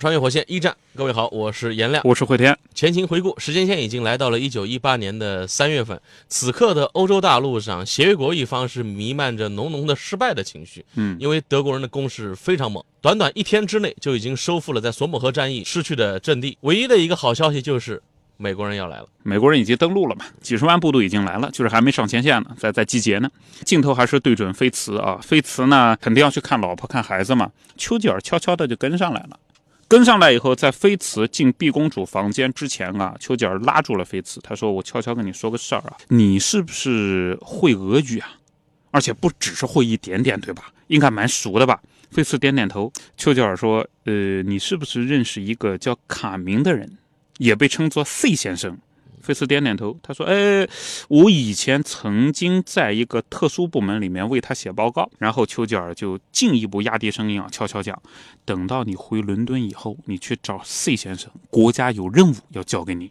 穿越火线一战，各位好，我是颜亮。我是慧天。前情回顾，时间线已经来到了一九一八年的三月份。此刻的欧洲大陆上，协约国一方是弥漫着浓浓的失败的情绪。嗯，因为德国人的攻势非常猛，短短一天之内就已经收复了在索姆河战役失去的阵地。唯一的一个好消息就是，美国人要来了。美国人已经登陆了嘛，几十万部队已经来了，就是还没上前线呢，在在集结呢。镜头还是对准菲茨啊，菲茨呢肯定要去看老婆看孩子嘛。丘吉尔悄悄的就跟上来了。跟上来以后，在菲茨进毕公主房间之前啊，丘吉尔拉住了菲茨，他说：“我悄悄跟你说个事儿啊，你是不是会俄语啊？而且不只是会一点点，对吧？应该蛮熟的吧？”菲茨点点头。丘吉尔说：“呃，你是不是认识一个叫卡明的人，也被称作 C 先生？”菲茨点点头，他说：“哎，我以前曾经在一个特殊部门里面为他写报告。”然后丘吉尔就进一步压低声音啊，悄悄讲：“等到你回伦敦以后，你去找 C 先生，国家有任务要交给你。”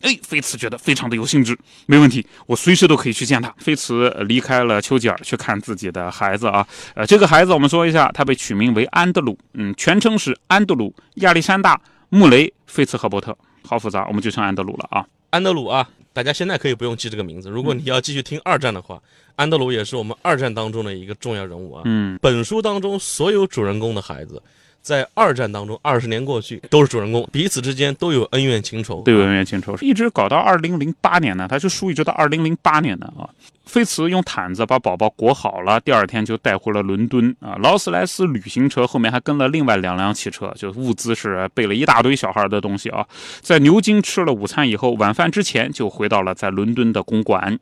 哎，菲茨觉得非常的有兴致，没问题，我随时都可以去见他。菲茨离开了丘吉尔，去看自己的孩子啊。呃，这个孩子我们说一下，他被取名为安德鲁，嗯，全称是安德鲁亚历山大穆雷菲茨赫伯特，好复杂，我们就称安德鲁了啊。安德鲁啊，大家现在可以不用记这个名字。如果你要继续听二战的话，安德鲁也是我们二战当中的一个重要人物啊。嗯，本书当中所有主人公的孩子，在二战当中二十年过去都是主人公，彼此之间都有恩怨情仇。对，恩怨情仇，一直搞到二零零八年呢，他这书一直到二零零八年的啊。菲茨用毯子把宝宝裹好了，第二天就带回了伦敦啊。劳斯莱斯旅行车后面还跟了另外两辆汽车，就物资是备了一大堆小孩的东西啊。在牛津吃了午餐以后，晚饭之前就回到了在伦敦的公馆。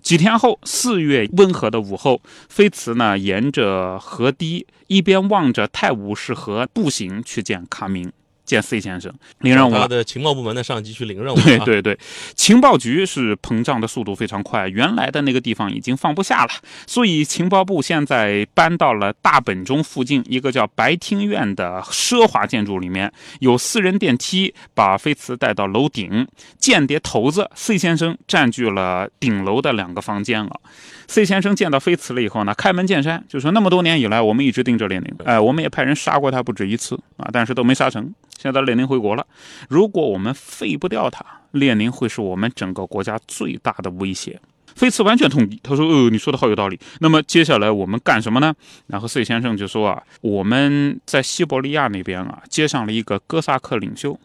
几天后，四月温和的午后，菲茨呢沿着河堤，一边望着泰晤士河步行去见卡明。见 C 先生领任务他的情报部门的上级去领任务。对对对，情报局是膨胀的速度非常快，原来的那个地方已经放不下了，所以情报部现在搬到了大本钟附近一个叫白厅院的奢华建筑里面，有私人电梯把菲茨带到楼顶。间谍头子 C 先生占据了顶楼的两个房间了。C 先生见到菲茨了以后呢，开门见山就说：“那么多年以来，我们一直盯着列宁，哎，我们也派人杀过他不止一次啊，但是都没杀成。”现在列宁回国了，如果我们废不掉他，列宁会是我们整个国家最大的威胁。菲茨完全同意，他说：“呃，你说的好有道理。那么接下来我们干什么呢？”然后 C 先生就说：“啊，我们在西伯利亚那边啊，接上了一个哥萨克领袖。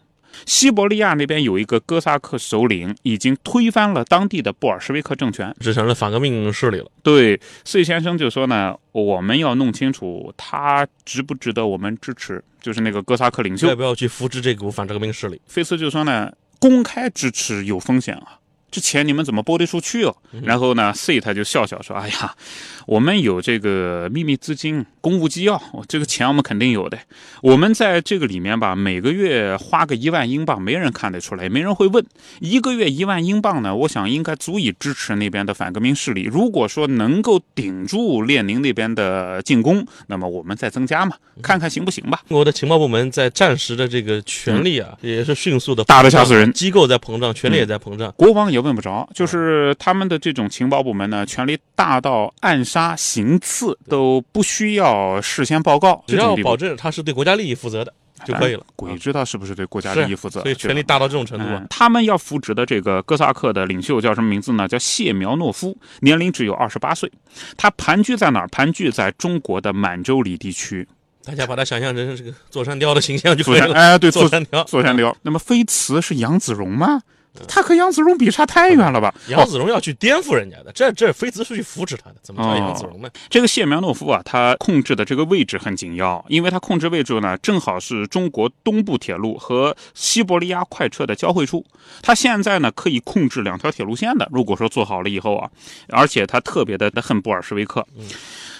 西伯利亚那边有一个哥萨克首领，已经推翻了当地的布尔什维克政权，这成了反革命势力了。”对，C 先生就说呢：“我们要弄清楚他值不值得我们支持。”就是那个哥萨克领袖要不要去扶植这股反革命势力？菲茨就说呢，公开支持有风险啊，这钱你们怎么拨得出去哦？然后呢，C 他就笑笑说：“哎呀，我们有这个秘密资金、公务机要，这个钱我们肯定有的。我们在这个里面吧，每个月花个一万英镑，没人看得出来，没人会问。一个月一万英镑呢，我想应该足以支持那边的反革命势力。如果说能够顶住列宁那边的进攻，那么我们再增加嘛，看看行不行吧。中国的情报部门在战时的这个权力啊，也是迅速的大的吓死人，机构在膨胀，权力也在膨胀，国王也问不着，就是他们的这种情报部门呢，权力大到暗杀、行刺都不需要事先报告，只要保证他是对国家利益负责的就可以了。鬼知道是不是对国家利益负责？所以权力大到这种程度啊！嗯、他们要扶植的这个哥萨克的领袖叫什么名字呢？叫谢苗诺夫，年龄只有二十八岁。他盘踞在哪儿？盘踞在中国的满洲里地区。大家把他想象成这个座山雕的形象就可以了。哎，对，座山雕，座山雕。那么飞茨是杨子荣吗？他和杨子荣比差太远了吧？杨子荣要去颠覆人家的，这这菲茨是去扶持他的，怎么叫杨子荣呢？哦、这个谢苗诺夫啊，他控制的这个位置很紧要，因为他控制位置呢，正好是中国东部铁路和西伯利亚快车的交汇处。他现在呢，可以控制两条铁路线的。如果说做好了以后啊，而且他特别的恨布尔什维克。嗯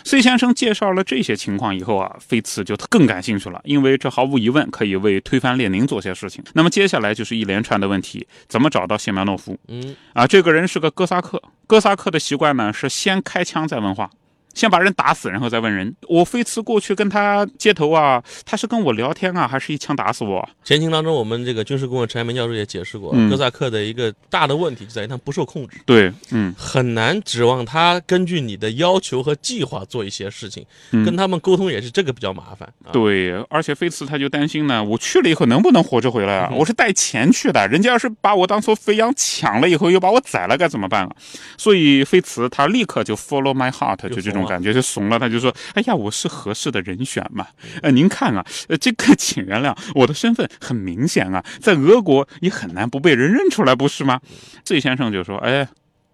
C 先生介绍了这些情况以后啊，菲茨就更感兴趣了，因为这毫无疑问可以为推翻列宁做些事情。那么接下来就是一连串的问题：怎么找到谢苗诺夫？嗯，啊，这个人是个哥萨克，哥萨克的习惯呢是先开枪再问话。先把人打死，然后再问人。我飞茨过去跟他接头啊，他是跟我聊天啊，还是一枪打死我？前情当中，我们这个军事顾问陈爱民教授也解释过，嗯哥萨克的一个大的问题就在于他不受控制，对，嗯，很难指望他根据你的要求和计划做一些事情，嗯跟他们沟通也是这个比较麻烦。啊、对，而且飞茨他就担心呢，我去了以后能不能活着回来啊？嗯我是带钱去的，人家要是把我当做肥羊抢了以后又把我宰了，该怎么办啊？所以飞茨他立刻就 follow my heart，就这就怂了种感觉就怂了，他就说，哎呀，我是合适的人选嘛？呃，您看啊，呃，这个 请原谅，我的身份很明显啊，在俄国也很难不被人认出来，不是吗？这先生就说，哎，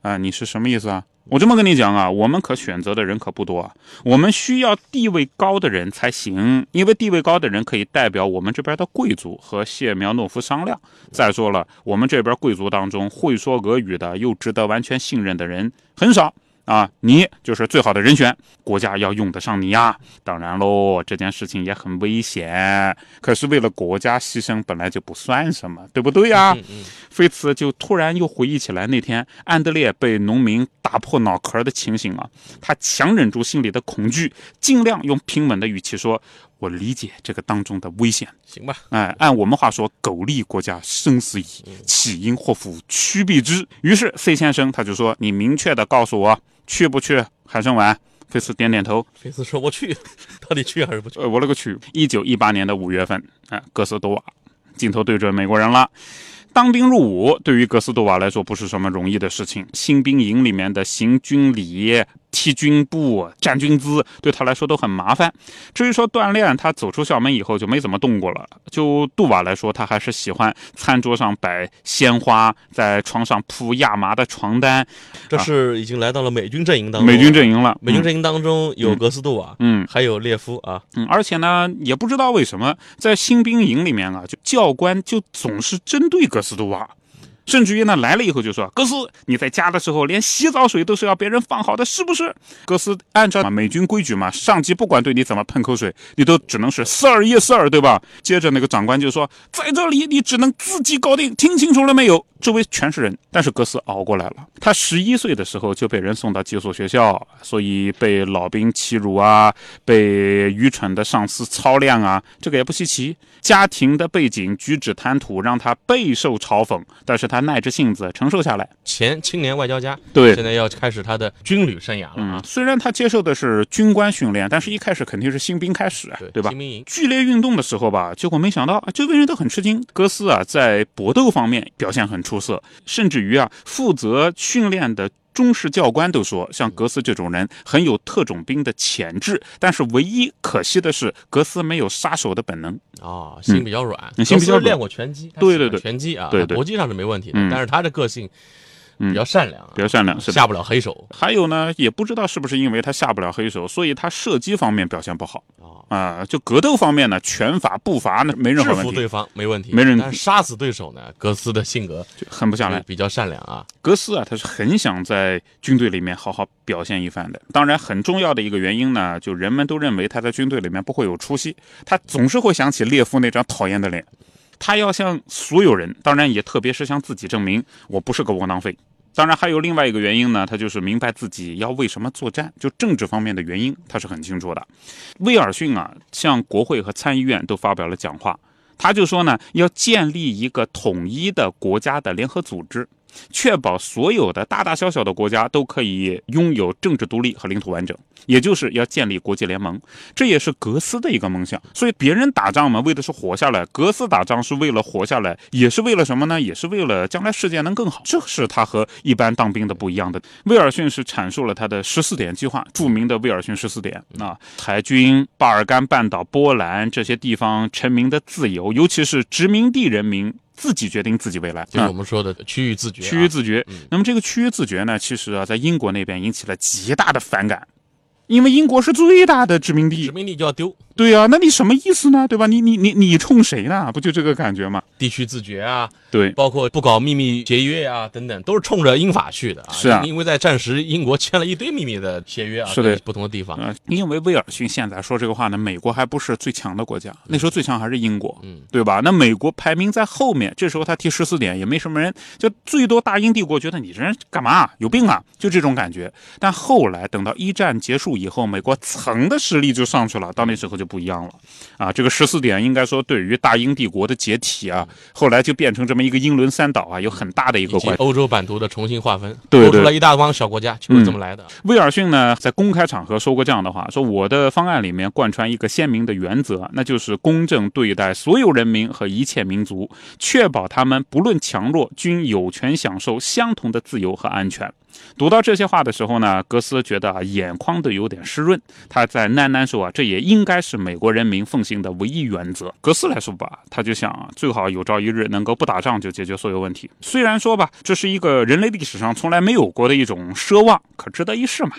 啊，你是什么意思啊？我这么跟你讲啊，我们可选择的人可不多啊，我们需要地位高的人才行，因为地位高的人可以代表我们这边的贵族和谢苗诺夫商量。再说了，我们这边贵族当中会说俄语的又值得完全信任的人很少。啊，你就是最好的人选，国家要用得上你呀。当然喽，这件事情也很危险，可是为了国家牺牲本来就不算什么，对不对呀？嗯嗯，菲茨就突然又回忆起来那天安德烈被农民打破脑壳的情形啊，他强忍住心里的恐惧，尽量用平稳的语气说：“我理解这个当中的危险。行吧，哎，按我们话说，苟利国家生死以，岂因祸福趋避之。”于是 C 先生他就说：“你明确的告诉我，去不去海参崴？”菲斯点点头，菲斯说我去，到底去还是不去？呃，我勒个去！一九一八年的五月份，哎，格斯多瓦，镜头对准美国人了。当兵入伍对于格斯多瓦来说不是什么容易的事情，新兵营里面的行军礼、踢军步、站军姿，对他来说都很麻烦。至于说锻炼，他走出校门以后就没怎么动过了。就杜瓦来说，他还是喜欢餐桌上摆鲜花，在床上铺亚麻的床单。这是已经来到了美军阵营当中，美军阵营了，美军阵营当中有格斯杜瓦，嗯，还有列夫啊，嗯，而且呢，也不知道为什么，在新兵营里面啊，就教官就总是针对格斯杜瓦，甚至于呢，来了以后就说：“哥斯，你在家的时候连洗澡水都是要别人放好的，是不是？”哥斯按照美军规矩嘛，上级不管对你怎么喷口水，你都只能是 “sir yes sir”，对吧？接着那个长官就说：“在这里你只能自己搞定，听清楚了没有？”周围全是人，但是格斯熬过来了。他十一岁的时候就被人送到寄宿学校，所以被老兵欺辱啊，被愚蠢的上司操练啊，这个也不稀奇。家庭的背景、举止谈吐让他备受嘲讽，但是他耐着性子承受下来。前青年外交家，对现在要开始他的军旅生涯了虽然他接受的是军官训练，但是一开始肯定是新兵开始对，对吧新？兵营，剧烈运动的时候吧，结果没想到，周围人都很吃惊。格斯啊，在搏斗方面表现很出色，甚至于啊，负责训练的中式教官都说，像格斯这种人很有特种兵的潜质。但是唯一可惜的是，格斯没有杀手的本能。啊，心比较软，嗯心比较练过拳击，对对对。拳击啊，对对。搏击上是没问题的嗯，但是他的个性嗯比较善良啊，比较善良。下不了黑手还有呢，也不知道是不是因为他下不了黑手，所以他射击方面表现不好啊。啊、就格斗方面呢，拳法、步伐呢没任何问题，制服对方没问题，没人但杀死对手呢，格斯的性格就狠不下来。比较善良啊，格斯啊，他是很想在军队里面好好表现一番的。当然，很重要的一个原因呢，就人们都认为他在军队里面不会有出息，他总是会想起列夫那张讨厌的脸。他要向所有人，当然也特别是向自己证明，我不是个窝囊废。当然，还有另外一个原因呢，他就是明白自己要为什么作战，就政治方面的原因，他是很清楚的。威尔逊啊，向国会和参议院都发表了讲话，他就说呢，要建立一个统一的国家的联合组织，确保所有的大大小小的国家都可以拥有政治独立和领土完整，也就是要建立国际联盟。这也是格斯的一个梦想。所以别人打仗嘛，为的是活下来；格斯打仗是为了活下来，也是为了什么呢？也是为了将来世界能更好。这是他和一般当兵的不一样的。威尔逊是阐述了他的十四点计划，著名的威尔逊十四点啊，海军、巴尔干半岛、波兰这些地方臣民的自由，尤其是殖民地人民。自己决定自己未来，就是啊我们说的区域自觉啊，区域自觉。嗯。那么这个区域自觉呢，其实啊，在英国那边引起了极大的反感，因为英国是最大的殖民地。殖，民地就要丢，对呀、那你什么意思呢？对吧？你你你你冲谁呢？不就这个感觉吗？地区自决啊，对，包括不搞秘密协约啊等等，都是冲着英法去的啊。是啊因为在战时英国签了一堆秘密的协约啊，是的不同的地方。啊，因为威尔逊现在说这个话呢，美国还不是最强的国家，那时候最强还是英国，嗯，对吧？那美国排名在后面，这时候他提十四点也没什么人，就最多大英帝国觉得你这人干嘛有病啊，就这种感觉。但后来等到一战结束以后，美国层的实力就上去了，到那时候就不一样了啊。这个十四点应该说对于大英帝国的解体啊，后来就变成这么一个英伦三岛啊，有很大的一个关系。欧洲版图的重新划分，对对多出来一大帮小国家，就是这么来的。威尔逊呢，在公开场合说过这样的话：说我的方案里面贯穿一个鲜明的原则，那就是公正对待所有人民和一切民族，确保他们不论强弱均有权享受相同的自由和安全。读到这些话的时候呢，格斯觉得啊，眼眶都有点湿润。他在喃喃说啊，这也应该是美国人民奉行的唯一原则。格斯来说吧，他就想啊，最好有朝一日能够不打仗就解决所有问题。虽然说吧，这是一个人类历史上从来没有过的一种奢望，可值得一试嘛。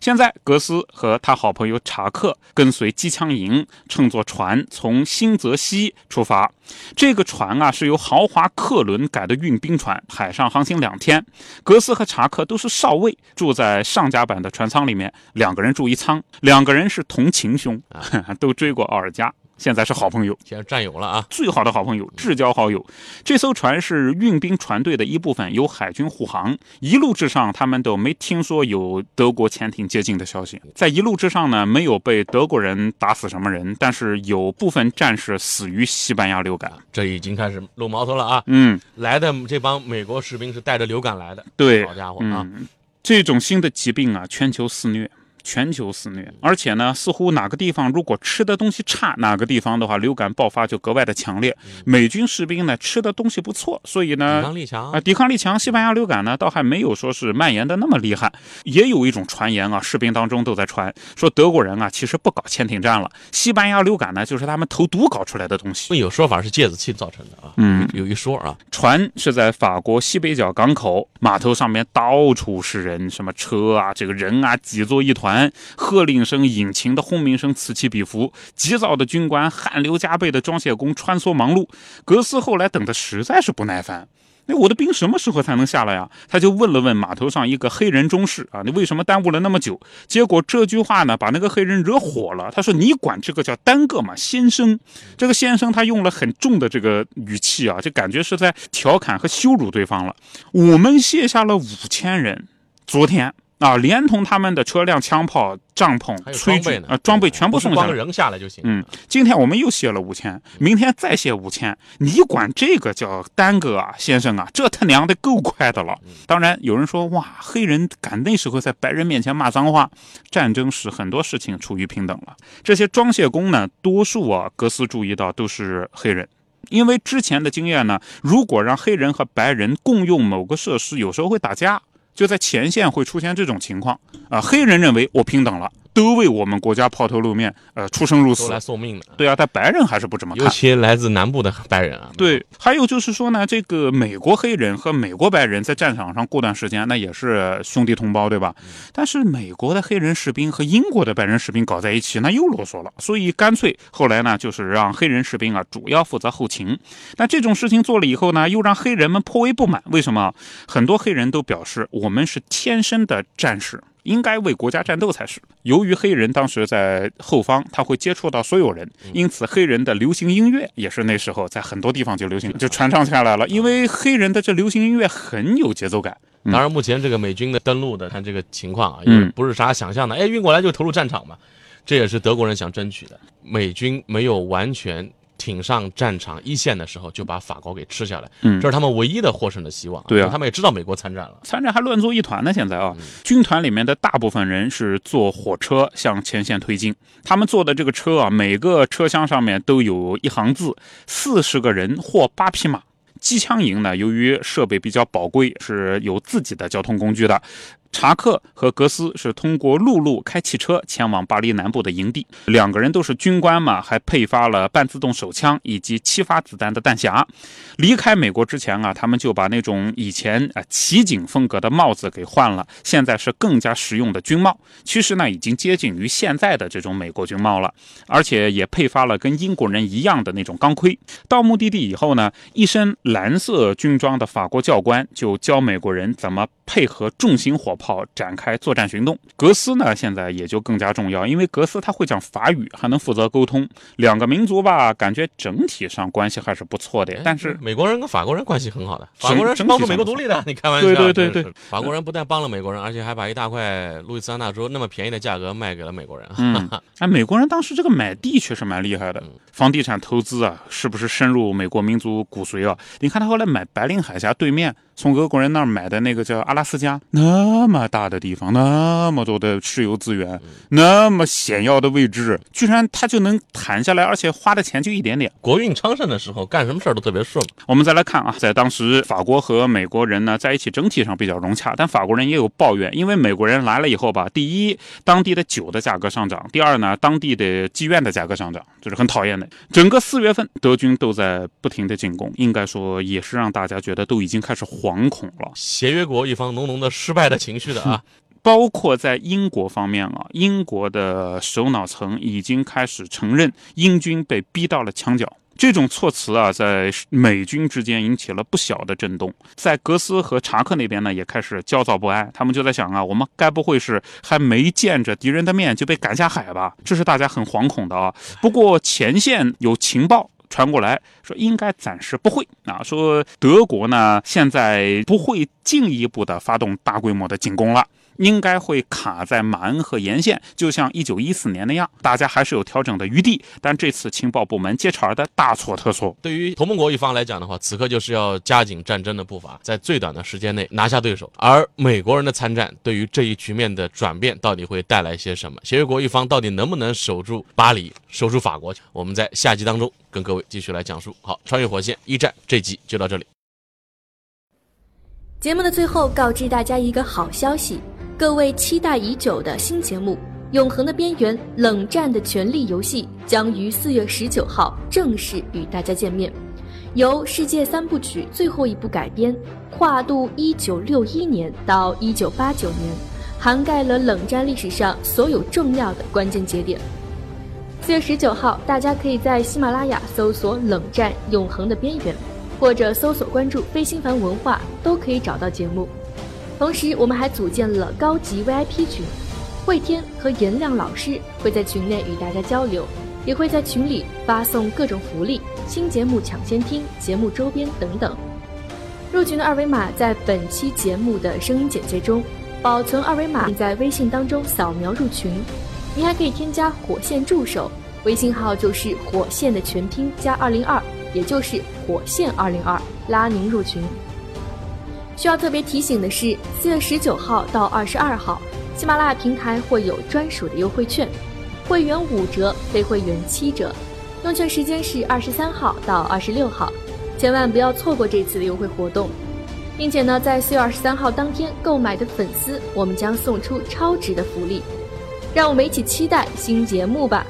现在，格斯和他好朋友查克跟随机枪营乘坐船从新泽西出发。这个船啊是由豪华客轮改的运兵船，海上航行两天。格斯和查克都是少尉，住在上甲板的船舱里面，两个人住一舱，两个人是同情兄，都追过奥尔加，现在是好朋友。现在战友了啊，最好的好朋友，至交好友。这艘船是运兵船队的一部分，由海军护航。一路之上，他们都没听说有德国潜艇接近的消息。在一路之上呢，没有被德国人打死什么人，但是有部分战士死于西班牙流感。这已经开始露毛头了啊！嗯，来的这帮美国士兵是带着流感来的，对，好家伙啊！嗯，这种新的疾病啊，全球肆虐。全球肆虐，而且呢，似乎哪个地方如果吃的东西差，哪个地方的话，流感爆发就格外的强烈。美军士兵呢，吃的东西不错，所以呢，抵抗力强啊，抵抗力强。西班牙流感呢，倒还没有说是蔓延的那么厉害。也有一种传言啊，士兵当中都在传说德国人啊，其实不搞潜艇战了，西班牙流感呢，就是他们投毒搞出来的东西。有说法是芥子气造成的啊，嗯，有一说啊，船是在法国西北角港口码头上面，到处是人，什么车啊，这个人啊，挤作一团，喝令声、引擎的轰鸣声此起彼伏，急躁的军官、汗流浃背的装卸工穿梭忙碌。格斯后来等的实在是不耐烦。那我的兵什么时候才能下来呀？他就问了问码头上一个黑人中士啊，你为什么耽误了那么久？结果这句话呢，把那个黑人惹火了。他说：“你管这个叫耽搁吗，先生？”这个先生他用了很重的这个语气啊，就感觉是在调侃和羞辱对方了。我们卸下了五千人，昨天啊，连同他们的车辆、枪炮、帐篷炊具装备啊，装备全部送下来。光扔下来就行。嗯，今天我们又卸了五千，明天再卸五千，你管这个叫耽搁啊，先生啊，这他娘的够快的了。当然，有人说哇，黑人敢那时候在白人面前骂脏话，战争使很多事情处于平等了。这些装卸工呢，多数啊，格斯注意到都是黑人。因为之前的经验呢，如果让黑人和白人共用某个设施，有时候会打架，就在前线会出现这种情况啊。黑人认为我平等了，都为我们国家抛头露面，呃，出生入都死来。送命的，对啊，但白人还是不怎么尤看。其来自南部的白人啊。对，还有就是说呢，这个美国黑人和美国白人在战场上过段时间，那也是兄弟同胞，对吧？但是美国的黑人士兵和英国的白人士兵搞在一起，那又啰嗦了。所以干脆后来呢，就是让黑人士兵啊主要负责后勤。那这种事情做了以后呢，又让黑人们颇为不满。为什么？很多黑人都表示，我们是天生的战士。应该为国家战斗才是。由于黑人当时在后方，他会接触到所有人，因此黑人的流行音乐也是那时候在很多地方就流行，就传唱下来了。因为黑人的这流行音乐很有节奏感。当然，目前这个美军的登陆的看这个情况啊，嗯也不是啥想象的，哎，运过来就投入战场嘛，这也是德国人想争取的。美军没有完全挺上战场一线的时候，就把法国给吃下来，嗯这是他们唯一的获胜的希望。对啊他们也知道美国参战了。参战还乱作一团呢！现在啊，军团里面的大部分人是坐火车向前线推进。他们坐的这个车啊，每个车厢上面都有一行字：四十个人或八匹马。机枪营呢，由于设备比较宝贵，是有自己的交通工具的。查克和格斯是通过陆路开汽车前往巴黎南部的营地，两个人都是军官嘛，还配发了半自动手枪以及七发子弹的弹匣。离开美国之前啊，他们就把那种以前啊骑警风格的帽子给换了，现在是更加实用的军帽。其实呢，已经接近于现在的这种美国军帽了，而且也配发了跟英国人一样的那种钢盔。到目的地以后呢，一身蓝色军装的法国教官就教美国人怎么配合重型火。炮展开作战行动，格斯呢现在也就更加重要，因为格斯他会讲法语，还能负责沟通。两个民族吧，感觉整体上关系还是不错的。但是美国人跟法国人关系很好的，法国人是帮助美国独立的，你开玩笑？对对对对，法国人不但帮了美国人，而且还把一大块路易斯安那州那么便宜的价格卖给了美国人。嗯，哎，美国人当时这个买地确实蛮厉害的，房地产投资啊，是不是深入美国民族骨髓啊？你看他后来买白令海峡对面。从俄国人那儿买的那个叫阿拉斯加，那么大的地方，那么多的石油资源，那么险要的位置，居然他就能谈下来，而且花的钱就一点点。国运昌盛的时候，干什么事儿都特别顺。我们再来看啊，在当时，法国和美国人呢在一起，整体上比较融洽，但法国人也有抱怨，因为美国人来了以后吧，第一，当地的酒的价格上涨；第二呢，当地的妓院的价格上涨，这是很讨厌的。整个四月份，德军都在不停的进攻，应该说也是让大家觉得都已经开始慌。惶恐了，协约国一方浓浓的失败的情绪的啊，包括在英国方面啊，英国的首脑层已经开始承认英军被逼到了墙角。这种措辞啊，在美军之间引起了不小的震动，在格斯和查克那边呢，也开始焦躁不安。他们就在想啊，我们该不会是还没见着敌人的面就被赶下海吧？这是大家很惶恐的啊。不过前线有情报。传过来说，应该暂时不会啊。说德国呢，现在不会进一步的发动大规模的进攻了。应该会卡在马恩河沿线，就像一九一四年那样，大家还是有调整的余地。但这次情报部门接茬的大错特错。对于同盟国一方来讲的话，此刻就是要加紧战争的步伐，在最短的时间内拿下对手。而美国人的参战，对于这一局面的转变，到底会带来些什么？协约国一方到底能不能守住巴黎，守住法国？我们在下集当中跟各位继续来讲述。好，穿越火线一战这集就到这里。节目的最后，告知大家一个好消息。各位期待已久的新节目《永恒的边缘：冷战的权力游戏》将于四月十九号正式与大家见面。由世界三部曲最后一部改编，跨度一九六一年到一九八九年，涵盖了冷战历史上所有重要的关键节点。四月十九号，大家可以在喜马拉雅搜索“冷战永恒的边缘”，或者搜索关注“非心凡文化”，都可以找到节目。同时，我们还组建了高级 VIP 群，慧天和颜亮老师会在群内与大家交流，也会在群里发送各种福利、新节目抢先听、节目周边等等。入群的二维码在本期节目的声音简介中，保存二维码并在微信当中扫描入群。您还可以添加火线助手，微信号就是火线的全拼加二零二，也就是火线二零二，拉您入群。需要特别提醒的是，四月十九号到二十二号，喜马拉雅平台会有专属的优惠券，会员五折，非会员七折。用券时间是二十三号到二十六号，千万不要错过这次的优惠活动，并且呢，在四月二十三号当天购买的粉丝，我们将送出超值的福利。让我们一起期待新节目吧。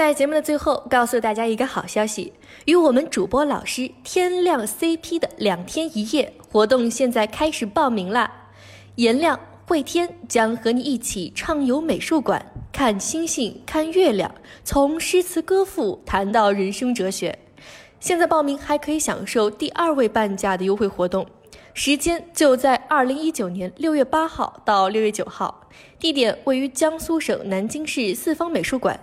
在节目的最后，告诉大家一个好消息：与我们主播老师天亮 CP 的两天一夜活动现在开始报名啦！颜亮、慧天将和你一起畅游美术馆，看星星，看月亮，从诗词歌赋谈到人生哲学。现在报名还可以享受第二位半价的优惠活动，时间就在二零一九年六月八号到六月九号，地点位于江苏省南京市四方美术馆。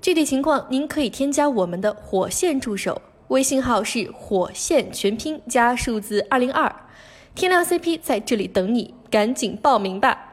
具体情况，您可以添加我们的火线助手，微信号是火线全拼加数字二零二，天亮 CP 在这里等你，赶紧报名吧。